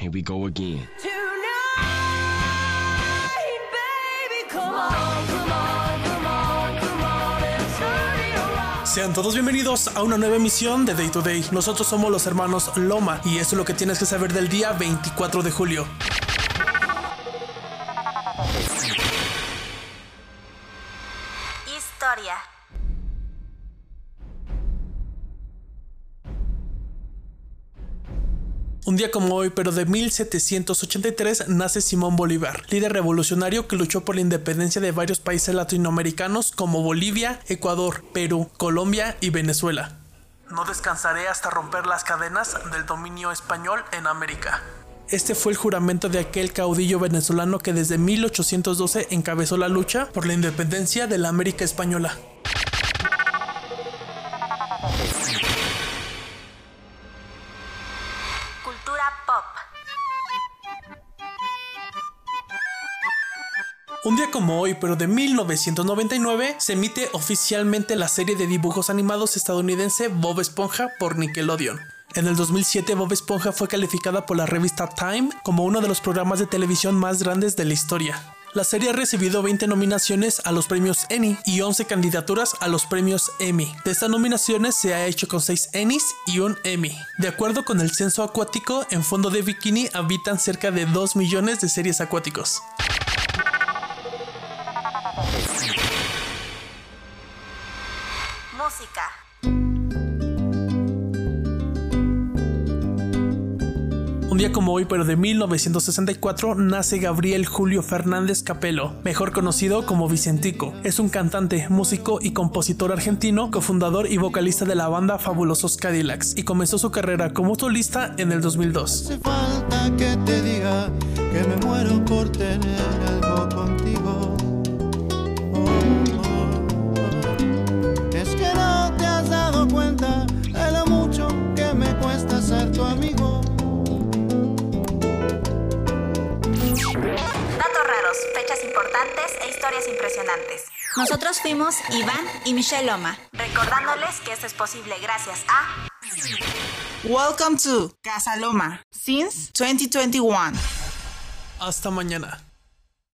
Here we go again. Sean todos bienvenidos a una nueva emisión de Day to Day. Nosotros somos los hermanos Loma y esto es lo que tienes que saber del día 24 de julio. Historia. Un día como hoy, pero de 1783, nace Simón Bolívar, líder revolucionario que luchó por la independencia de varios países latinoamericanos como Bolivia, Ecuador, Perú, Colombia y Venezuela. No descansaré hasta romper las cadenas del dominio español en América. Este fue el juramento de aquel caudillo venezolano que desde 1812 encabezó la lucha por la independencia de la América española. Un día como hoy, pero de 1999, se emite oficialmente la serie de dibujos animados estadounidense Bob Esponja por Nickelodeon. En el 2007, Bob Esponja fue calificada por la revista Time como uno de los programas de televisión más grandes de la historia. La serie ha recibido 20 nominaciones a los premios Emmy y 11 candidaturas a los premios Emmy. De estas nominaciones se ha hecho con 6 Emmys y un Emmy. De acuerdo con el censo acuático, en fondo de bikini habitan cerca de 2 millones de seres acuáticos. Música. Día como hoy, pero de 1964, nace Gabriel Julio Fernández Capello, mejor conocido como Vicentico. Es un cantante, músico y compositor argentino, cofundador y vocalista de la banda Fabulosos Cadillacs, y comenzó su carrera como solista en el 2002. hace falta que te diga que me muero por tener algo contigo. Importantes e historias impresionantes. Nosotros fuimos Iván y Michelle Loma. Recordándoles que esto es posible gracias a Welcome to Casa Loma since 2021. Hasta mañana.